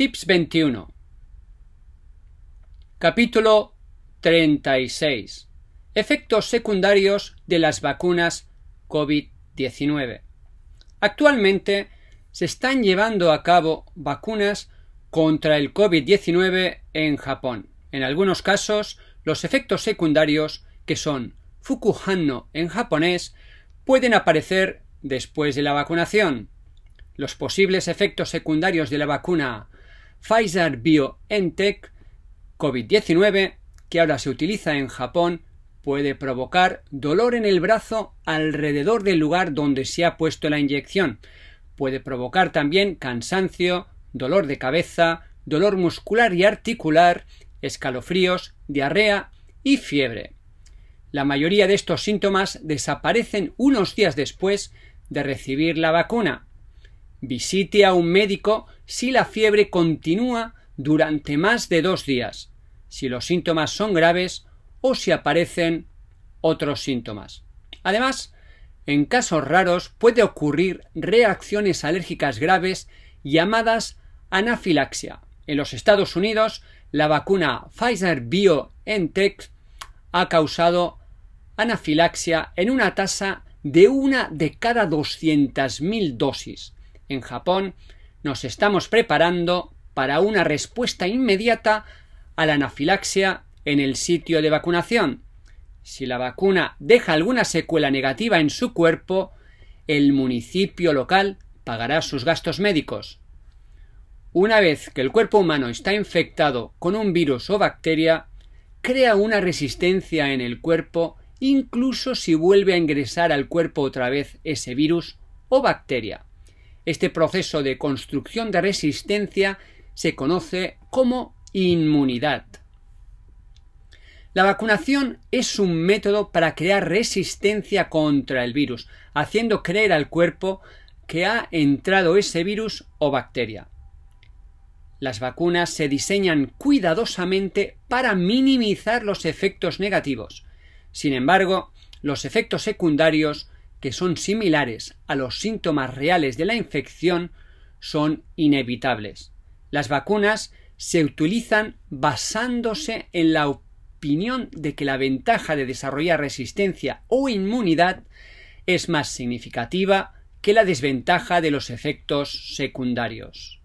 Tips 21 Capítulo 36 Efectos secundarios de las vacunas COVID-19 Actualmente se están llevando a cabo vacunas contra el COVID-19 en Japón. En algunos casos, los efectos secundarios, que son Fukuhanno en japonés, pueden aparecer después de la vacunación. Los posibles efectos secundarios de la vacuna Pfizer BioNTech COVID-19, que ahora se utiliza en Japón, puede provocar dolor en el brazo alrededor del lugar donde se ha puesto la inyección. Puede provocar también cansancio, dolor de cabeza, dolor muscular y articular, escalofríos, diarrea y fiebre. La mayoría de estos síntomas desaparecen unos días después de recibir la vacuna. Visite a un médico si la fiebre continúa durante más de dos días, si los síntomas son graves o si aparecen otros síntomas. Además, en casos raros puede ocurrir reacciones alérgicas graves llamadas anafilaxia. En los Estados Unidos, la vacuna Pfizer BioNTech ha causado anafilaxia en una tasa de una de cada 200.000 dosis. En Japón nos estamos preparando para una respuesta inmediata a la anafilaxia en el sitio de vacunación. Si la vacuna deja alguna secuela negativa en su cuerpo, el municipio local pagará sus gastos médicos. Una vez que el cuerpo humano está infectado con un virus o bacteria, crea una resistencia en el cuerpo incluso si vuelve a ingresar al cuerpo otra vez ese virus o bacteria. Este proceso de construcción de resistencia se conoce como inmunidad. La vacunación es un método para crear resistencia contra el virus, haciendo creer al cuerpo que ha entrado ese virus o bacteria. Las vacunas se diseñan cuidadosamente para minimizar los efectos negativos. Sin embargo, los efectos secundarios, que son similares a los síntomas reales de la infección, son inevitables. Las vacunas se utilizan basándose en la opinión de que la ventaja de desarrollar resistencia o inmunidad es más significativa que la desventaja de los efectos secundarios.